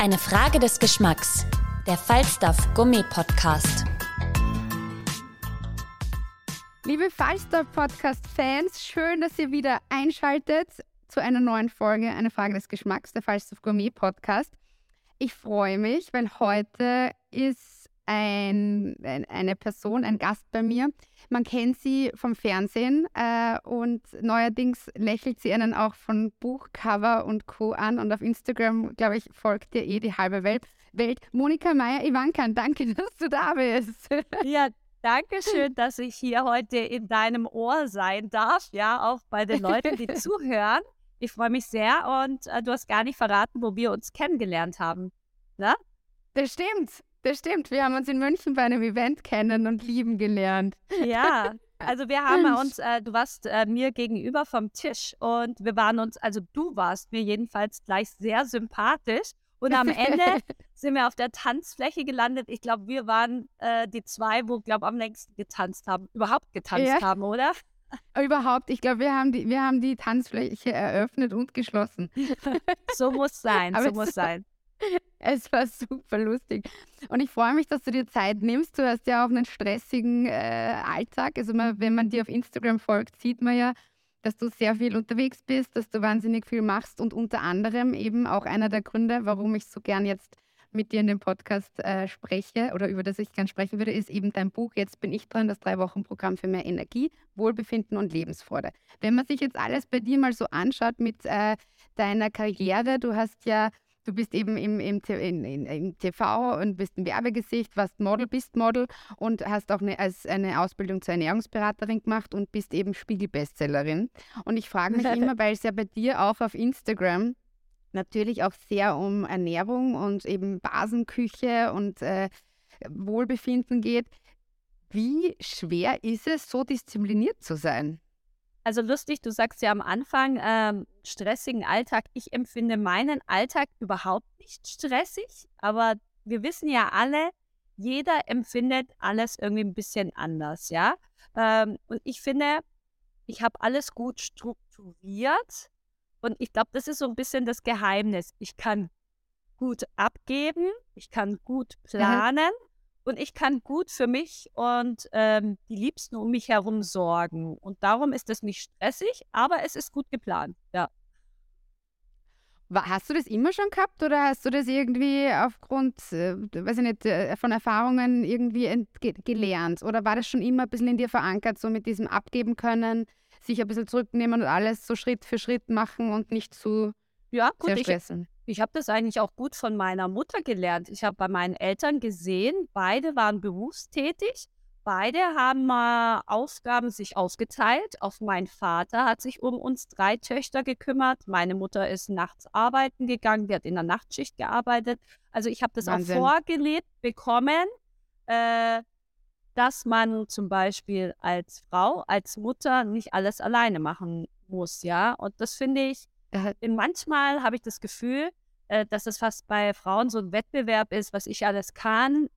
Eine Frage des Geschmacks. Der Falstaff Gourmet Podcast. Liebe Falstaff Podcast Fans, schön, dass ihr wieder einschaltet zu einer neuen Folge Eine Frage des Geschmacks, der Falstaff Gourmet Podcast. Ich freue mich, weil heute ist ein, ein, eine Person, ein Gast bei mir. Man kennt sie vom Fernsehen äh, und neuerdings lächelt sie einen auch von Buchcover und Co. an und auf Instagram, glaube ich, folgt dir eh die halbe Welt. Welt. Monika Meyer-Ivankan, danke, dass du da bist. Ja, danke schön, dass ich hier heute in deinem Ohr sein darf, ja, auch bei den Leuten, die zuhören. Ich freue mich sehr und äh, du hast gar nicht verraten, wo wir uns kennengelernt haben. Ne? Das stimmt. Das stimmt. Wir haben uns in München bei einem Event kennen und lieben gelernt. Ja, also wir haben uns, äh, du warst äh, mir gegenüber vom Tisch und wir waren uns, also du warst mir jedenfalls gleich sehr sympathisch. Und am Ende sind wir auf der Tanzfläche gelandet. Ich glaube, wir waren äh, die zwei, wo, glaube am längsten getanzt haben, überhaupt getanzt ja. haben, oder? Überhaupt, ich glaube, wir, haben die, wir haben die Tanzfläche eröffnet und geschlossen. so muss sein, so muss sein. Es war super lustig. Und ich freue mich, dass du dir Zeit nimmst. Du hast ja auch einen stressigen äh, Alltag. Also man, wenn man dir auf Instagram folgt, sieht man ja, dass du sehr viel unterwegs bist, dass du wahnsinnig viel machst und unter anderem eben auch einer der Gründe, warum ich so gern jetzt mit dir in dem Podcast äh, spreche oder über das ich gern sprechen würde, ist eben dein Buch Jetzt bin ich dran, das Drei-Wochen-Programm für mehr Energie, Wohlbefinden und Lebensfreude. Wenn man sich jetzt alles bei dir mal so anschaut mit äh, deiner Karriere, du hast ja Du bist eben im, im, in, im, TV und bist ein Werbegesicht, warst Model, bist Model und hast auch eine, als eine Ausbildung zur Ernährungsberaterin gemacht und bist eben Spiegel-Bestsellerin. Und ich frage mich immer, weil es ja bei dir auch auf Instagram natürlich auch sehr um Ernährung und eben Basenküche und äh, Wohlbefinden geht. Wie schwer ist es, so diszipliniert zu sein? Also lustig, du sagst ja am Anfang, ähm, stressigen Alltag. Ich empfinde meinen Alltag überhaupt nicht stressig, aber wir wissen ja alle, jeder empfindet alles irgendwie ein bisschen anders, ja. Ähm, und ich finde, ich habe alles gut strukturiert und ich glaube, das ist so ein bisschen das Geheimnis. Ich kann gut abgeben, ich kann gut planen und ich kann gut für mich und ähm, die Liebsten um mich herum sorgen. Und darum ist es nicht stressig, aber es ist gut geplant, ja. Hast du das immer schon gehabt oder hast du das irgendwie aufgrund, äh, weiß ich nicht, äh, von Erfahrungen irgendwie gelernt? Oder war das schon immer ein bisschen in dir verankert, so mit diesem Abgeben können, sich ein bisschen zurücknehmen und alles so Schritt für Schritt machen und nicht zu ja, gut, sehr stressen? Ich, ich habe das eigentlich auch gut von meiner Mutter gelernt. Ich habe bei meinen Eltern gesehen, beide waren berufstätig Beide haben mal Aufgaben sich ausgeteilt. Auch mein Vater hat sich um uns drei Töchter gekümmert. Meine Mutter ist nachts arbeiten gegangen, die hat in der Nachtschicht gearbeitet. Also ich habe das Wahnsinn. auch vorgelebt bekommen, äh, dass man zum Beispiel als Frau, als Mutter nicht alles alleine machen muss, ja. Und das finde ich, äh, manchmal habe ich das Gefühl, äh, dass es fast bei Frauen so ein Wettbewerb ist, was ich alles kann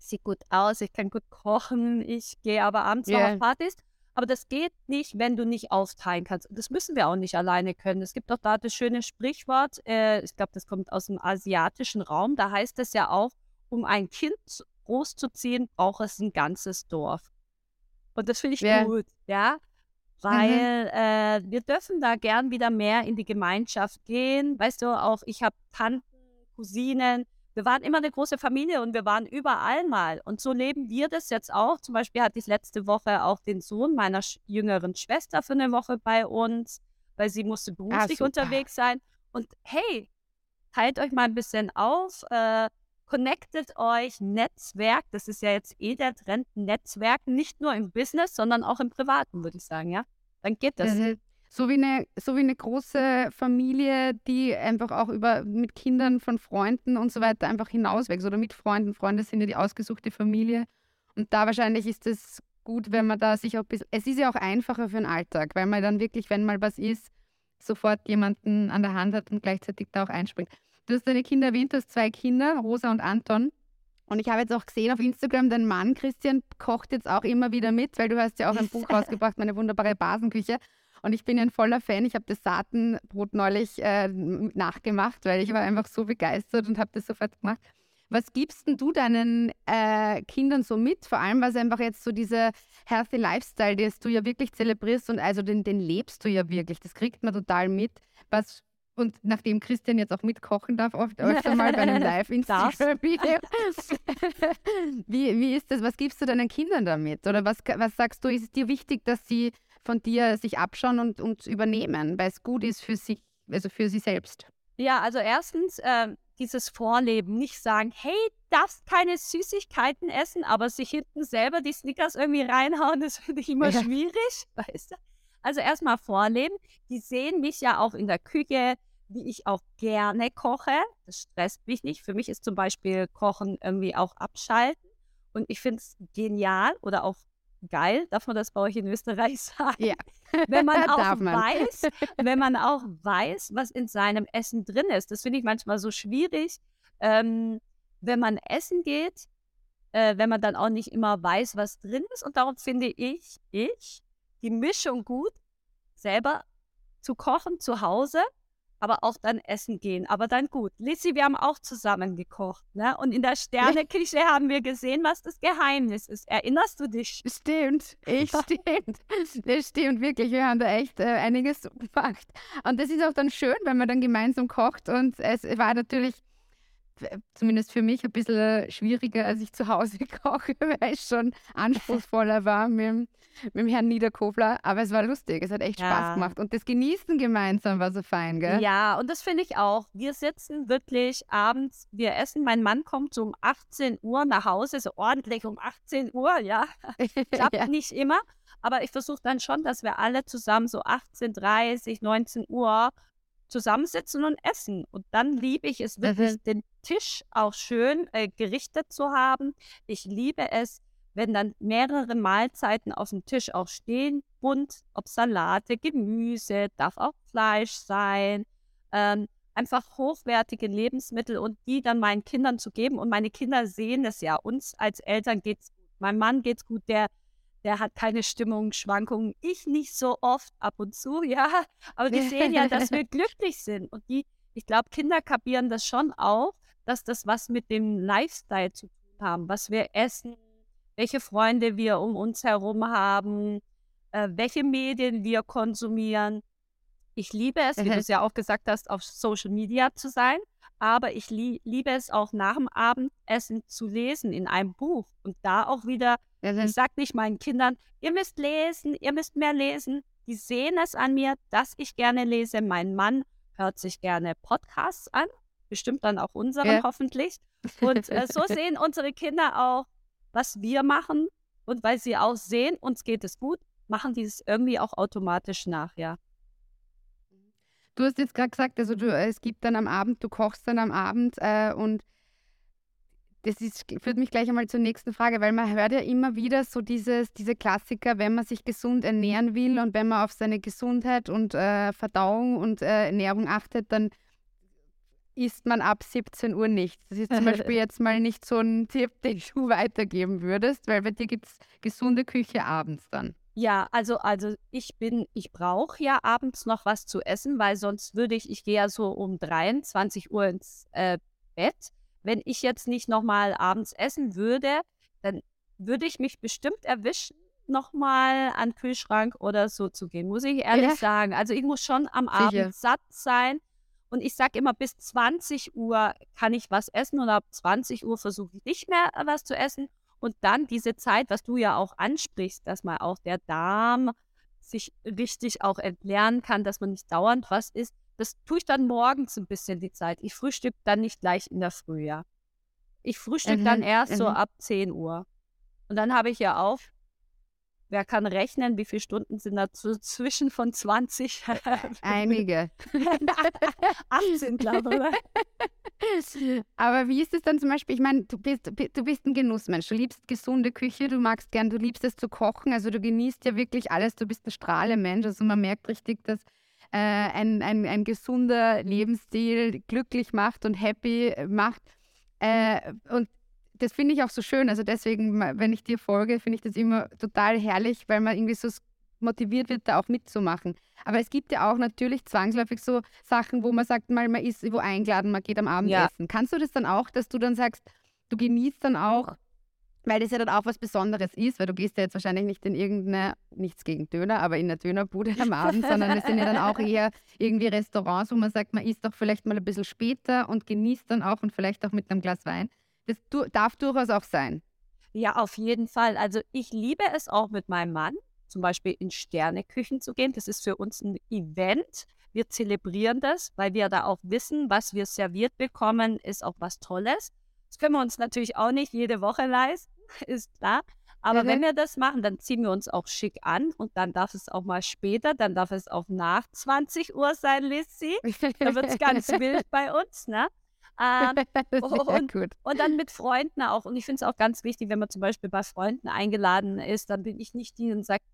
sieht gut aus, ich kann gut kochen, ich gehe aber abends yeah. noch auf Partys. Aber das geht nicht, wenn du nicht aufteilen kannst. Das müssen wir auch nicht alleine können. Es gibt doch da das schöne Sprichwort, äh, ich glaube, das kommt aus dem asiatischen Raum, da heißt es ja auch, um ein Kind großzuziehen, braucht es ein ganzes Dorf. Und das finde ich yeah. gut, ja. Weil mhm. äh, wir dürfen da gern wieder mehr in die Gemeinschaft gehen. Weißt du, auch ich habe Tanten, Cousinen, wir waren immer eine große Familie und wir waren überall mal. Und so leben wir das jetzt auch. Zum Beispiel hatte ich letzte Woche auch den Sohn meiner jüngeren Schwester für eine Woche bei uns, weil sie musste ah, beruflich ah, unterwegs sein. Und hey, teilt euch mal ein bisschen auf, äh, connectet euch, Netzwerk, das ist ja jetzt eh der Trend, Netzwerk, nicht nur im Business, sondern auch im Privaten, würde ich sagen, ja. Dann geht das. Mhm. So wie, eine, so wie eine große Familie, die einfach auch über mit Kindern von Freunden und so weiter einfach hinauswächst oder mit Freunden. Freunde sind ja die ausgesuchte Familie. Und da wahrscheinlich ist es gut, wenn man da sich auch bisschen. Es ist ja auch einfacher für den Alltag, weil man dann wirklich, wenn mal was ist, sofort jemanden an der Hand hat und gleichzeitig da auch einspringt. Du hast deine Kinder erwähnt, du hast zwei Kinder, Rosa und Anton. Und ich habe jetzt auch gesehen auf Instagram, dein Mann Christian kocht jetzt auch immer wieder mit, weil du hast ja auch ein Buch rausgebracht, meine wunderbare Basenküche. Und ich bin ein voller Fan. Ich habe das Saatenbrot neulich äh, nachgemacht, weil ich war einfach so begeistert und habe das sofort gemacht. Was gibst denn du deinen äh, Kindern so mit? Vor allem, was einfach jetzt so dieser Healthy Lifestyle, den du ja wirklich zelebrierst und also den, den lebst du ja wirklich. Das kriegt man total mit. Was und nachdem Christian jetzt auch mitkochen darf, oft öfter mal bei einem Live-Instagram-Video. wie, wie ist das? Was gibst du deinen Kindern damit? Oder was, was sagst du, ist es dir wichtig, dass sie von dir sich abschauen und, und übernehmen, weil es gut ist für sich, also für sie selbst? Ja, also erstens, äh, dieses Vorleben, nicht sagen, hey, darfst keine Süßigkeiten essen, aber sich hinten selber die Snickers irgendwie reinhauen, das finde ich immer ja. schwierig, weißt du? Also erstmal vorleben. Die sehen mich ja auch in der Küche, wie ich auch gerne koche. Das stresst mich nicht. Für mich ist zum Beispiel Kochen irgendwie auch abschalten. Und ich finde es genial oder auch geil, darf man das bei euch in Österreich sagen? Ja. Wenn man auch man. weiß, wenn man auch weiß, was in seinem Essen drin ist. Das finde ich manchmal so schwierig, ähm, wenn man essen geht, äh, wenn man dann auch nicht immer weiß, was drin ist. Und darum finde ich, ich die Mischung gut, selber zu kochen zu Hause aber auch dann essen gehen. Aber dann gut. Lissy, wir haben auch zusammen gekocht. Ne? Und in der Sterneküche haben wir gesehen, was das Geheimnis ist. Erinnerst du dich? Stimmt, ich stimmt. Das stimmt wirklich. Wir haben da echt äh, einiges gemacht. Und das ist auch dann schön, wenn man dann gemeinsam kocht. Und es war natürlich zumindest für mich ein bisschen schwieriger, als ich zu Hause koche, weil es schon anspruchsvoller war mit, mit dem Herrn Niederkofler. Aber es war lustig, es hat echt ja. Spaß gemacht. Und das Genießen gemeinsam war so fein, gell? Ja, und das finde ich auch. Wir sitzen wirklich abends, wir essen. Mein Mann kommt so um 18 Uhr nach Hause, so ordentlich um 18 Uhr, ja. Klappt ja. nicht immer. Aber ich versuche dann schon, dass wir alle zusammen so 18.30 19 Uhr zusammensitzen und essen. Und dann liebe ich es wirklich, mhm. den Tisch auch schön äh, gerichtet zu haben. Ich liebe es, wenn dann mehrere Mahlzeiten auf dem Tisch auch stehen. Bunt, ob Salate, Gemüse, darf auch Fleisch sein. Ähm, einfach hochwertige Lebensmittel und die dann meinen Kindern zu geben. Und meine Kinder sehen es ja. Uns als Eltern geht es gut. Mein Mann geht es gut, der der hat keine Stimmungsschwankungen. Ich nicht so oft, ab und zu, ja. Aber die sehen ja, dass wir glücklich sind. Und die, ich glaube, Kinder kapieren das schon auch, dass das was mit dem Lifestyle zu tun haben, was wir essen, welche Freunde wir um uns herum haben, äh, welche Medien wir konsumieren. Ich liebe es, wie du es ja auch gesagt hast, auf Social Media zu sein, aber ich li liebe es auch nach dem Abendessen zu lesen in einem Buch und da auch wieder ich sage nicht meinen Kindern, ihr müsst lesen, ihr müsst mehr lesen. Die sehen es an mir, dass ich gerne lese. Mein Mann hört sich gerne Podcasts an, bestimmt dann auch unseren ja. hoffentlich. Und äh, so sehen unsere Kinder auch, was wir machen. Und weil sie auch sehen, uns geht es gut, machen die es irgendwie auch automatisch nach, ja. Du hast jetzt gerade gesagt, also du, es gibt dann am Abend, du kochst dann am Abend äh, und das ist, führt mich gleich einmal zur nächsten Frage, weil man hört ja immer wieder so dieses, diese Klassiker, wenn man sich gesund ernähren will und wenn man auf seine Gesundheit und äh, Verdauung und äh, Ernährung achtet, dann isst man ab 17 Uhr nichts. Das ist zum Beispiel jetzt mal nicht so ein Tipp, den du weitergeben würdest, weil bei dir gibt es gesunde Küche abends dann. Ja, also, also ich bin, ich brauche ja abends noch was zu essen, weil sonst würde ich, ich gehe ja so um 23 Uhr ins äh, Bett wenn ich jetzt nicht nochmal abends essen würde, dann würde ich mich bestimmt erwischen, nochmal an den Kühlschrank oder so zu gehen, muss ich ehrlich ja. sagen. Also ich muss schon am Sicher. Abend satt sein. Und ich sage immer, bis 20 Uhr kann ich was essen und ab 20 Uhr versuche ich nicht mehr äh, was zu essen. Und dann diese Zeit, was du ja auch ansprichst, dass mal auch der Darm sich richtig auch entlernen kann, dass man nicht dauernd was isst. Das tue ich dann morgens ein bisschen die Zeit. Ich frühstück dann nicht gleich in der Früh, ja. Ich frühstücke dann Mhm, erst so mhm. ab 10 Uhr. Und dann habe ich ja auch, wer kann rechnen, wie viele Stunden sind da zwischen von 20? Einige. 18, glaube ich. Aber wie ist es dann zum Beispiel? Ich meine, du bist, du bist ein Genussmensch. Du liebst gesunde Küche, du magst gern, du liebst es zu kochen. Also du genießt ja wirklich alles. Du bist ein Strahlemensch. Also man merkt richtig, dass äh, ein, ein, ein gesunder Lebensstil glücklich macht und happy macht. Äh, und das finde ich auch so schön. Also deswegen, wenn ich dir folge, finde ich das immer total herrlich, weil man irgendwie so motiviert wird, da auch mitzumachen. Aber es gibt ja auch natürlich zwangsläufig so Sachen, wo man sagt, mal, man ist wo eingeladen, man geht am Abend Ja. essen. Kannst du das dann auch, dass du dann sagst, du genießt dann auch, weil das ja dann auch was Besonderes ist, weil du gehst ja jetzt wahrscheinlich nicht in irgendeine, nichts gegen Döner, aber in eine Dönerbude am Abend, sondern es sind ja dann auch eher irgendwie Restaurants, wo man sagt, man isst doch vielleicht mal ein bisschen später und genießt dann auch und vielleicht auch mit einem Glas Wein. Das darf durchaus auch sein. Ja, auf jeden Fall. Also ich liebe es auch mit meinem Mann, zum Beispiel in Sterneküchen zu gehen. Das ist für uns ein Event. Wir zelebrieren das, weil wir da auch wissen, was wir serviert bekommen, ist auch was Tolles. Das können wir uns natürlich auch nicht jede Woche leisten, ist klar. Aber Mhm. wenn wir das machen, dann ziehen wir uns auch schick an und dann darf es auch mal später, dann darf es auch nach 20 Uhr sein, Lissy. Da wird es ganz wild bei uns, ne? Ähm, Und- und dann mit Freunden auch. Und ich finde es auch ganz wichtig, wenn man zum Beispiel bei Freunden eingeladen ist, dann bin ich nicht die und sagt,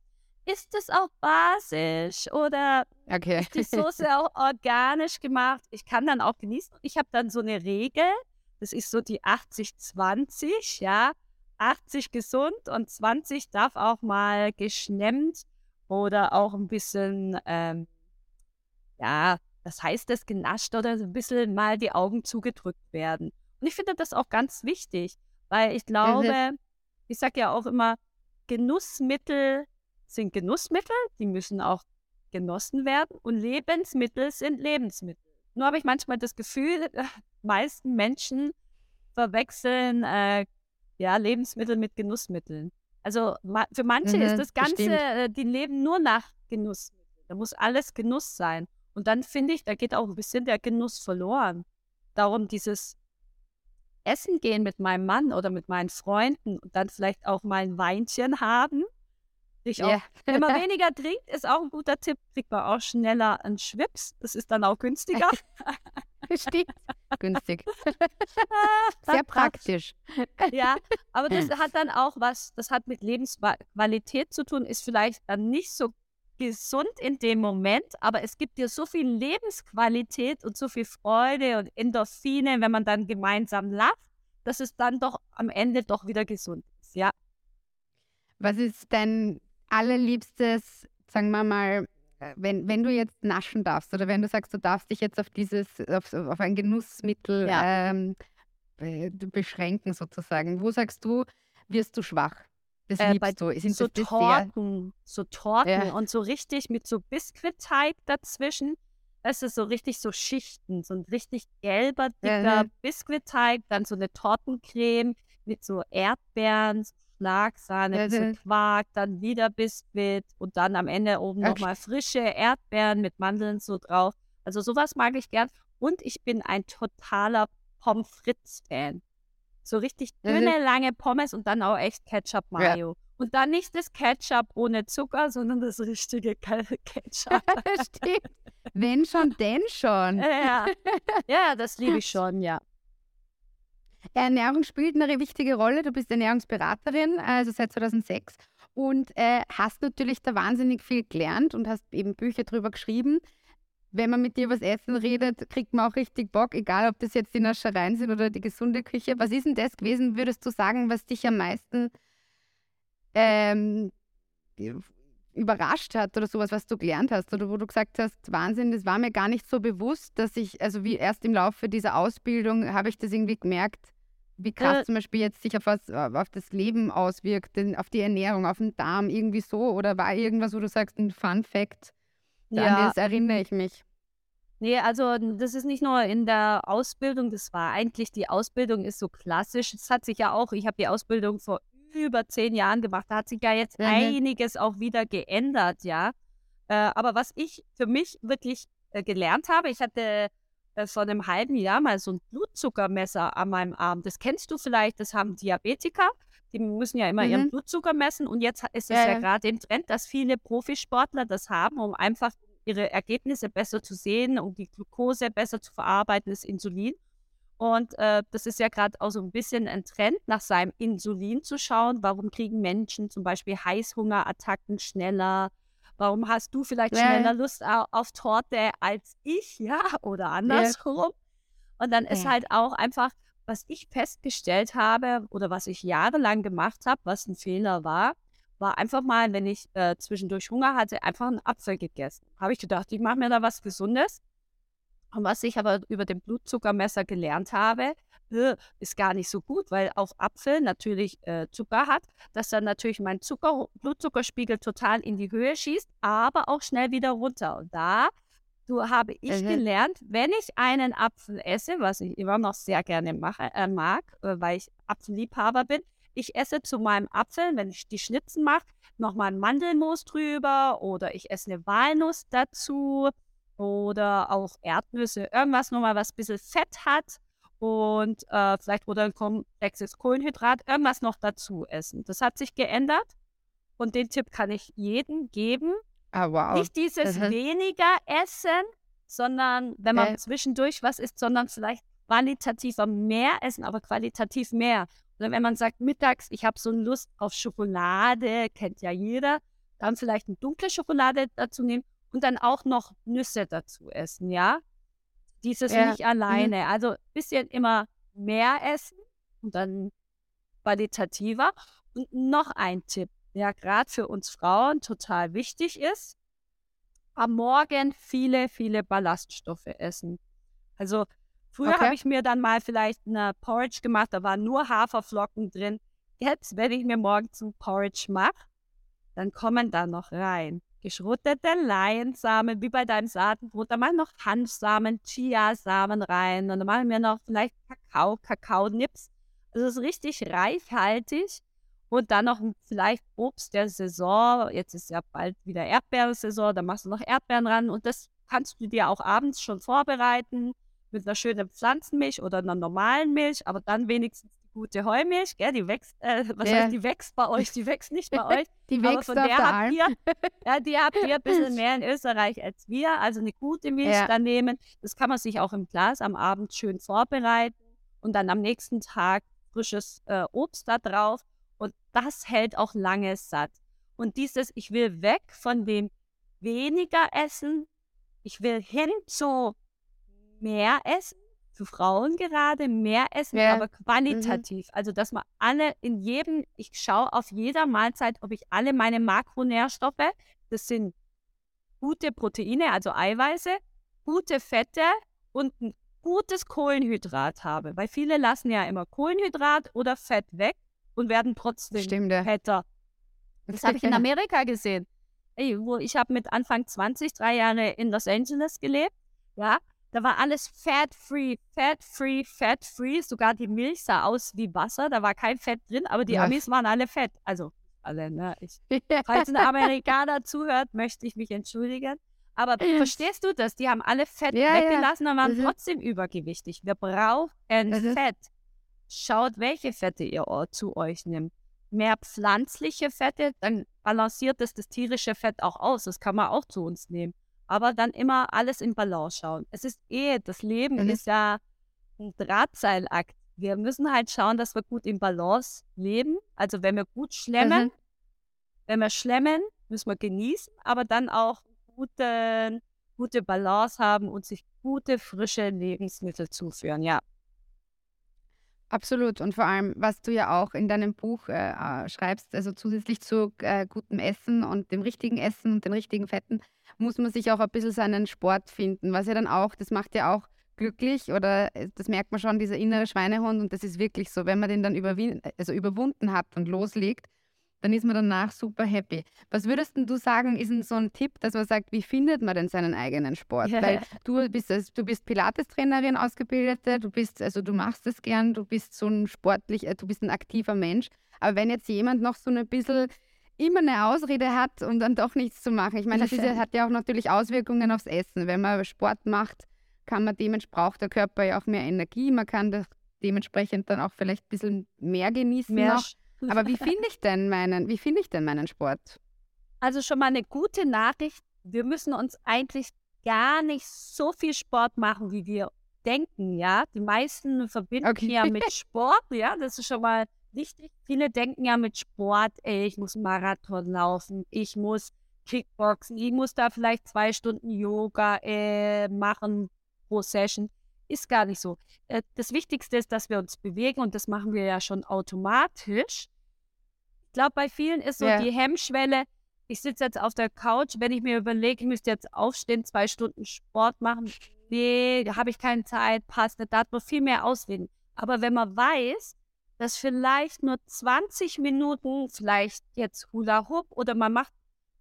ist das auch basisch oder Okay. ist die Soße auch organisch gemacht? Ich kann dann auch genießen. Ich habe dann so eine Regel, das ist so die 80-20, ja. 80 gesund und 20 darf auch mal geschnemmt oder auch ein bisschen, ähm, ja, was heißt das, genascht oder so ein bisschen mal die Augen zugedrückt werden. Und ich finde das auch ganz wichtig, weil ich glaube, ich sage ja auch immer, Genussmittel sind Genussmittel, die müssen auch genossen werden und Lebensmittel sind Lebensmittel. Nur habe ich manchmal das Gefühl, die meisten Menschen verwechseln äh, ja, Lebensmittel mit Genussmitteln. Also ma für manche Mhm, ist das Ganze, äh, die leben nur nach Genussmitteln. Da muss alles Genuss sein. Und dann finde ich, da geht auch ein bisschen der Genuss verloren. Darum dieses Essen gehen mit meinem Mann oder mit meinen Freunden und dann vielleicht auch mal ein Weinchen haben. Ich auch Ja. wenn man weniger trinkt, ist auch ein guter Tipp, kriegt man auch schneller einen Schwips. Das ist dann auch günstiger. Stimmt. Günstig. Sehr praktisch. ja, aber das hat dann auch was, das hat mit Lebensqualität zu tun, ist vielleicht dann nicht so gesund in dem Moment, aber es gibt dir so viel Lebensqualität und so viel Freude und Endorphine, wenn man dann gemeinsam lacht, dass es dann doch am Ende doch wieder gesund ist. Ja, Was ist dein allerliebstes, sagen wir mal, äh, wenn, wenn du jetzt naschen darfst oder wenn du sagst, du darfst dich jetzt auf dieses, auf, auf ein Genussmittel Ja. ähm, be- beschränken sozusagen, wo sagst du, wirst du schwach? Das Äh, liebst du. Sind so? Torten, so Torten Ja. und so richtig mit so Biskuitteig dazwischen. Es ist so richtig so Schichten, so ein richtig gelber, dicker Mhm. Biskuitteig, dann so eine Tortencreme mit so Erdbeeren, Schlagsahne, ein bisschen Mhm. Quark, dann wieder Biskuit und dann am Ende oben Okay. nochmal frische Erdbeeren mit Mandeln so drauf. Also sowas mag ich gern. Und ich bin ein totaler Pommes frites-Fan. So richtig dünne, lange Pommes und dann auch echt Ketchup Mayo. Und dann nicht das Ketchup ohne Zucker, sondern das richtige Ke- Ketchup. Stimmt. Wenn schon, denn schon. ja. ja, das liebe ich schon, ja. Ernährung spielt eine wichtige Rolle. Du bist Ernährungsberaterin, also seit 2006 und äh, hast natürlich da wahnsinnig viel gelernt und hast eben Bücher drüber geschrieben. Wenn man mit dir das Essen redet, kriegt man auch richtig Bock, egal ob das jetzt die Naschereien sind oder die gesunde Küche. Was ist denn das gewesen, würdest du sagen, was dich am meisten ähm, überrascht hat oder sowas, was du gelernt hast oder wo du gesagt hast, Wahnsinn, das war mir gar nicht so bewusst, dass ich, also wie erst im Laufe dieser Ausbildung habe ich das irgendwie gemerkt, wie krass Äh. zum Beispiel jetzt sich auf was, auf das Leben auswirkt, den- auf die Ernährung, auf den Darm, irgendwie so oder war irgendwas, wo du sagst, ein Fun Fact, an Ja, das erinnere ich mich. nee, also das ist nicht nur in der Ausbildung, das war eigentlich, die Ausbildung ist so klassisch. Es hat sich ja auch, ich habe die Ausbildung vor über zehn Jahren gemacht, da hat sich ja jetzt Mhm. einiges auch wieder geändert, ja. Äh, aber was ich für mich wirklich äh, gelernt habe, ich hatte äh, vor einem halben Jahr mal so ein Blutzuckermesser an meinem Arm. Das kennst du vielleicht, das haben Diabetiker. Die müssen ja immer mhm. ihren Blutzucker messen. Und jetzt ist es ja, ja gerade im Trend, dass viele Profisportler das haben, um einfach ihre Ergebnisse besser zu sehen, um die Glucose besser zu verarbeiten, das Insulin. Und äh, das ist ja gerade auch so ein bisschen ein Trend, nach seinem Insulin zu schauen. Warum kriegen Menschen zum Beispiel Heißhungerattacken schneller? Warum hast du vielleicht ja. schneller Lust auf, Torte als ich, ja, oder andersrum? Ja. Und dann ist halt auch einfach, was ich festgestellt habe oder was ich jahrelang gemacht habe, was ein Fehler war, war einfach mal, wenn ich äh, zwischendurch Hunger hatte, einfach einen Apfel gegessen. Habe ich gedacht, ich mache mir da was Gesundes. Und was ich aber über den Blutzuckermesser gelernt habe, ist gar nicht so gut, weil auf Apfel natürlich äh, Zucker hat, dass dann natürlich mein Zucker, Blutzuckerspiegel total in die Höhe schießt, aber auch schnell wieder runter. Und da so habe ich mhm. gelernt, wenn ich einen Apfel esse, was ich immer noch sehr gerne mache, äh, mag, äh, weil ich Apfelliebhaber bin, ich esse zu meinem Apfel, wenn ich die Schnitzen mache, nochmal ein Mandelmus drüber oder ich esse eine Walnuss dazu oder auch Erdnüsse, irgendwas nochmal, was ein bisschen Fett hat und äh, vielleicht oder ein komplexes Kohlenhydrat, irgendwas noch dazu essen. Das hat sich geändert und den Tipp kann ich jedem geben. Ah, wow. Nicht dieses mhm. weniger essen, sondern wenn man äh. zwischendurch was isst, sondern vielleicht qualitativer mehr essen, aber qualitativ mehr. Oder wenn man sagt, mittags, ich habe so Lust auf Schokolade, kennt ja jeder, dann vielleicht eine dunkle Schokolade dazu nehmen und dann auch noch Nüsse dazu essen, ja? Dieses ja. nicht mhm. alleine. Mhm. Also ein bisschen immer mehr essen und dann qualitativer. Und noch ein Tipp, der gerade für uns Frauen total wichtig ist. Am Morgen viele, viele Ballaststoffe essen. Also Früher okay. habe ich mir dann mal vielleicht eine Porridge gemacht, da waren nur Haferflocken drin. Jetzt, wenn ich mir morgens ein Porridge mache, dann kommen da noch rein geschrottete Leinsamen, wie bei deinem Saatenbrot. Da machen noch Hanfsamen, Chiasamen rein und dann machen wir noch vielleicht Kakao, Kakaonips. Also es ist richtig reichhaltig. Und dann noch vielleicht Obst der Saison. Jetzt ist ja bald wieder Erdbeersaison, da machst du noch Erdbeeren ran und das kannst du dir auch abends schon vorbereiten mit einer schönen Pflanzenmilch oder einer normalen Milch, aber dann wenigstens gute Heumilch, gell? Die wächst, äh, was ja. heißt, die wächst bei euch, die wächst nicht bei euch. die wächst aber von der, der habt ihr, ja, die habt ihr ein bisschen mehr in Österreich als wir, also eine gute Milch ja. da nehmen. Das kann man sich auch im Glas am Abend schön vorbereiten und dann am nächsten Tag frisches äh, Obst da drauf und das hält auch lange satt. Und dieses, ich will weg von dem weniger Essen, ich will hin zu mehr essen, für Frauen gerade mehr essen, ja. aber mhm. qualitativ. Mhm. Also, dass man alle in jedem, ich schaue auf jeder Mahlzeit, ob ich alle meine Makronährstoffe, das sind gute Proteine, also Eiweiße, gute Fette und ein gutes Kohlenhydrat habe. Weil viele lassen ja immer Kohlenhydrat oder Fett weg und werden trotzdem Stimmt, fetter. Das habe ich in Amerika gesehen. Ey, wo ich habe mit Anfang 20 drei Jahre in Los Angeles gelebt. Ja, da war alles fat-free, fat-free, fat-free. Sogar die Milch sah aus wie Wasser. Da war kein Fett drin, aber die ja. Amis waren alle fett. Also alle, ne? Ich, falls ein Amerikaner zuhört, möchte ich mich entschuldigen. Aber verstehst du das? Die haben alle Fett ja, weggelassen und waren mhm. trotzdem übergewichtig. Wir brauchen mhm. Fett. Schaut, welche Fette ihr zu euch nimmt. Mehr pflanzliche Fette, dann balanciert es das tierische Fett auch aus. Das kann man auch zu uns nehmen aber dann immer alles in Balance schauen. Es ist eh, das Leben mhm. ist ja ein Drahtseilakt. Wir müssen halt schauen, dass wir gut in Balance leben. Also wenn wir gut schlemmen, mhm. wenn wir schlemmen, müssen wir genießen, aber dann auch gute, gute Balance haben und sich gute, frische Lebensmittel zuführen, ja. Absolut. Und vor allem, was du ja auch in deinem Buch äh, äh, schreibst, also zusätzlich zu äh, gutem Essen und dem richtigen Essen und den richtigen Fetten, muss man sich auch ein bisschen seinen Sport finden, was ja dann auch, das macht ja auch glücklich oder äh, das merkt man schon, dieser innere Schweinehund und das ist wirklich so, wenn man den dann also überwunden hat und loslegt, dann ist man danach super happy. Was würdest du sagen, ist denn so ein Tipp, dass man sagt, wie findet man denn seinen eigenen Sport? Ja. Weil du bist, also, du bist Pilates-Trainerin ausgebildete, du bist, also du machst es gern, du bist so ein sportlich, äh, du bist ein aktiver Mensch. Aber wenn jetzt jemand noch so ein bisschen immer eine Ausrede hat, um dann doch nichts zu machen. Ich meine, das ist, hat ja auch natürlich Auswirkungen aufs Essen. Wenn man Sport macht, kann man dementsprechend, braucht der Körper ja auch mehr Energie, man kann das dementsprechend dann auch vielleicht ein bisschen mehr genießen mehr noch. Aber wie finde ich denn meinen, wie finde ich denn meinen Sport? Also schon mal eine gute Nachricht. Wir müssen uns eigentlich gar nicht so viel Sport machen, wie wir denken, ja. Die meisten verbinden okay. ja mit Sport, ja, das ist schon mal wichtig. Viele denken ja mit Sport, ey, ich muss Marathon laufen, ich muss Kickboxen, ich muss da vielleicht zwei Stunden Yoga äh, machen pro Session. Ist gar nicht so. Äh, das Wichtigste ist, dass wir uns bewegen und das machen wir ja schon automatisch. Ich glaube, bei vielen ist so ja. die Hemmschwelle, ich sitze jetzt auf der Couch, wenn ich mir überlege, ich müsste jetzt aufstehen, zwei Stunden Sport machen, nee, da habe ich keine Zeit, passt nicht, da hat man viel mehr Ausreden. Aber wenn man weiß, dass vielleicht nur 20 Minuten, vielleicht jetzt Hula Hoop oder man macht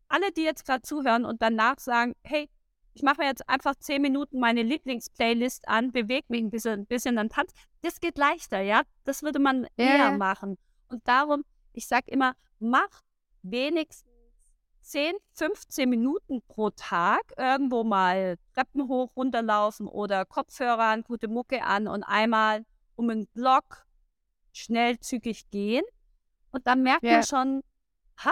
alle, die jetzt gerade zuhören und danach sagen, hey, ich mache mir jetzt einfach 10 Minuten meine Lieblingsplaylist an, bewege mich ein bisschen, ein bisschen dann tanz. Das geht leichter, ja. Das würde man yeah. eher machen. Und darum, ich sage immer, mach wenigstens 10, 15 Minuten pro Tag irgendwo mal Treppen hoch, runterlaufen oder Kopfhörer an, gute Mucke an und einmal um einen Block schnell zügig gehen. Und dann merkt yeah. man schon, ha,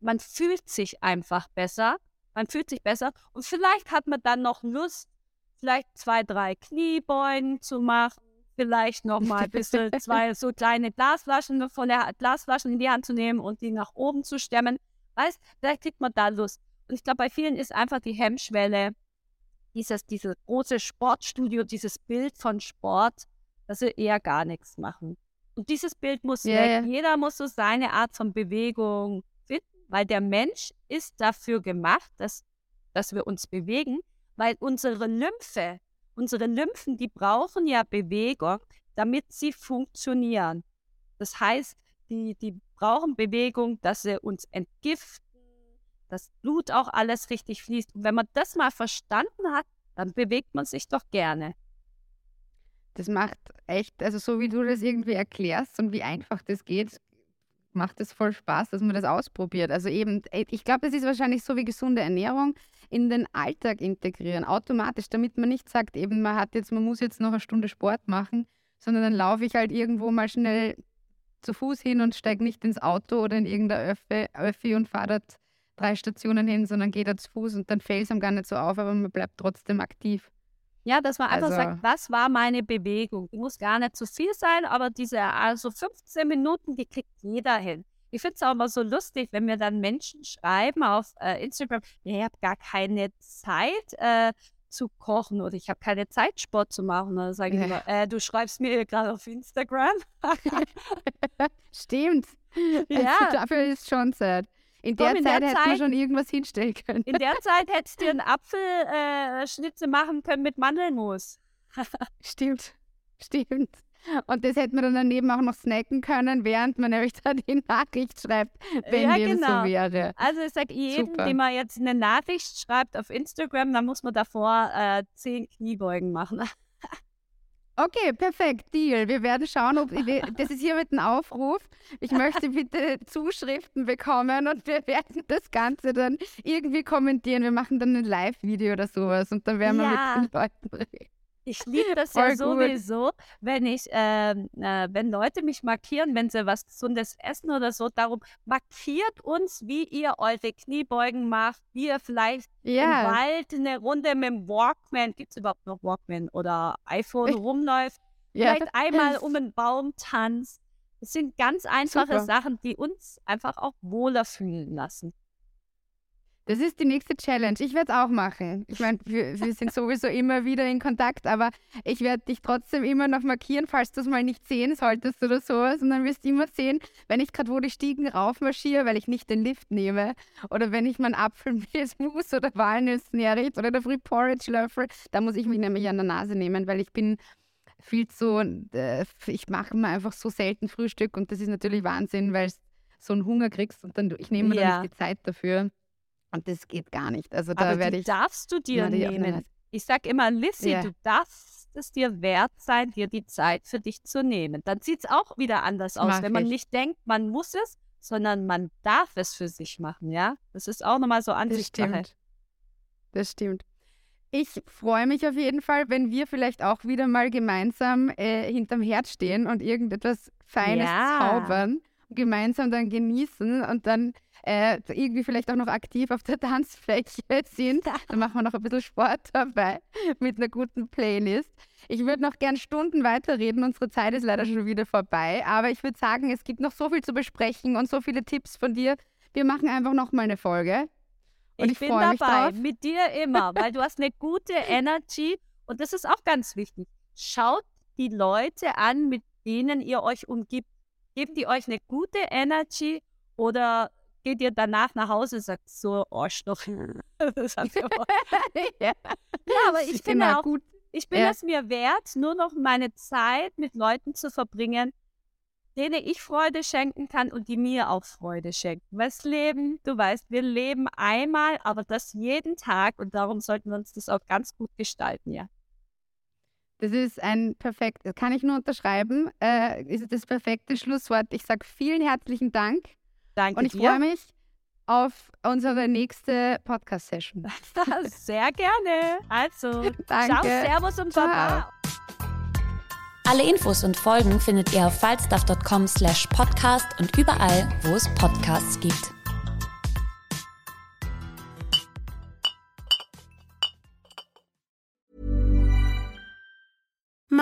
man fühlt sich einfach besser. Man fühlt sich besser. Und vielleicht hat man dann noch Lust, vielleicht zwei, drei Kniebeugen zu machen. Vielleicht noch mal ein bisschen zwei so kleine Glasflaschen, volle Glasflaschen in die Hand zu nehmen und die nach oben zu stemmen. Weißt, vielleicht kriegt man da Lust. Und ich glaube, bei vielen ist einfach die Hemmschwelle, dieses, dieses große Sportstudio, dieses Bild von Sport, dass sie eher gar nichts machen. Und dieses Bild muss yeah, weg. Jeder muss so seine Art von Bewegung weil der Mensch ist dafür gemacht, dass, dass wir uns bewegen, weil unsere Lymphe, unsere Lymphen, die brauchen ja Bewegung, damit sie funktionieren. Das heißt, die, die brauchen Bewegung, dass sie uns entgiften, dass Blut auch alles richtig fließt. Und wenn man das mal verstanden hat, dann bewegt man sich doch gerne. Das macht echt, also so wie du das irgendwie erklärst und wie einfach das geht, macht es voll Spaß, dass man das ausprobiert. Also eben, ich glaube, das ist wahrscheinlich so wie gesunde Ernährung in den Alltag integrieren, automatisch, damit man nicht sagt, eben man hat jetzt, man muss jetzt noch eine Stunde Sport machen, sondern dann laufe ich halt irgendwo mal schnell zu Fuß hin und steige nicht ins Auto oder in irgendein Öffi, Öffi und fahre dort drei Stationen hin, sondern gehe da zu Fuß und dann fällt es einem gar nicht so auf, aber man bleibt trotzdem aktiv. Ja, dass man einfach also, sagt, was war meine Bewegung? Muss gar nicht zu viel sein, aber diese also 15 Minuten, die kriegt jeder hin. Ich finde es auch immer so lustig, wenn mir dann Menschen schreiben auf äh, Instagram, ich habe gar keine Zeit äh, zu kochen oder ich habe keine Zeit, Sport zu machen. Dann sage ich immer, äh, du schreibst mir gerade auf Instagram. Stimmt. Ja. Also, dafür ist schon Zeit. In der, in Zeit, der hätte man schon irgendwas hinstellen können. In der Zeit hättest du einen Apfelschnitze äh, machen können mit Mandelmus. Stimmt. Stimmt. Und das hätte man dann daneben auch noch snacken können, während man nämlich da die Nachricht schreibt, wenn ja, dem genau. so wäre. Also ich sage jedem, Super. dem man jetzt eine Nachricht schreibt auf Instagram, dann muss man davor äh, zehn Kniebeugen machen. Okay, perfekt, Deal. Wir werden schauen, ob wir, das ist hier mit einem Aufruf. Ich möchte bitte Zuschriften bekommen und wir werden das Ganze dann irgendwie kommentieren. Wir machen dann ein Live-Video oder sowas und dann werden ja. wir mit den Leuten reden. Ich liebe das ja sowieso, wenn ich, äh, äh, wenn Leute mich markieren, wenn sie was Gesundes essen oder so, darum markiert uns, wie ihr eure Kniebeugen macht, wie ihr vielleicht yeah. im Wald eine Runde mit dem Walkman, gibt es überhaupt noch Walkman oder iPhone rumläuft, yeah. vielleicht einmal um einen Baum tanzt. Das sind ganz einfache Super. Sachen, die uns einfach auch wohler fühlen lassen. Das ist die nächste Challenge. Ich werde es auch machen. Ich meine, wir, wir, sind sowieso immer wieder in Kontakt, aber ich werde dich trotzdem immer noch markieren, falls du es mal nicht sehen solltest oder sowas. Und dann wirst du immer sehen, wenn ich gerade wo die Stiegen raufmarschiere, weil ich nicht den Lift nehme. Oder wenn ich meinen Apfel mit Mousse oder Walnüssen herricht oder der Free Porridge löffel, da muss ich mich nämlich an der Nase nehmen, weil ich bin viel zu, äh, ich mache mir einfach so selten Frühstück und das ist natürlich Wahnsinn, weil du so einen Hunger kriegst und dann ich nehme mir ja. dann nicht die Zeit dafür. Und das geht gar nicht. Also da Aber werde ich. darfst du dir nehmen. Ich sage immer, Lissy, yeah. du darfst es dir wert sein, dir die Zeit für dich zu nehmen. Dann sieht es auch wieder anders aus, Mach wenn man ich. nicht denkt, man muss es, sondern man darf es für sich machen, ja? Das ist auch nochmal so Ansichtssache. Das stimmt. Das stimmt. Ich freue mich auf jeden Fall, wenn wir vielleicht auch wieder mal gemeinsam äh, hinterm Herd stehen und irgendetwas Feines Ja. zaubern, gemeinsam dann genießen und dann äh, irgendwie vielleicht auch noch aktiv auf der Tanzfläche sind. Dann machen wir noch ein bisschen Sport dabei mit einer guten Playlist. Ich würde noch gern Stunden weiterreden. Unsere Zeit ist leider schon wieder vorbei. Aber ich würde sagen, es gibt noch so viel zu besprechen und so viele Tipps von dir. Wir machen einfach noch mal eine Folge. Und ich, bin freue mich dabei, mit dir immer, weil du hast eine gute Energy und das ist auch ganz wichtig. Schaut die Leute an, mit denen ihr euch umgibt. Geben die euch eine gute Energy oder geht ihr danach nach Hause und sagt so, Arschloch. Das hat ja, ja, aber ich finde genau, auch, gut. ich bin Ja. es mir wert, nur noch meine Zeit mit Leuten zu verbringen, denen ich Freude schenken kann und die mir auch Freude schenken. Weil das Leben, du weißt, wir leben einmal, aber das jeden Tag und darum sollten wir uns das auch ganz gut gestalten, ja. Das ist ein perfekt, das kann ich nur unterschreiben. Äh, ist das perfekte Schlusswort. Ich sage vielen herzlichen Dank Danke und ich dir. freue mich auf unsere nächste Podcast-Session. Sehr gerne. Also, Danke. ciao, servus und Ciao. baba. Alle Infos und Folgen findet ihr auf falstaff.com slash podcast und überall, wo es Podcasts gibt.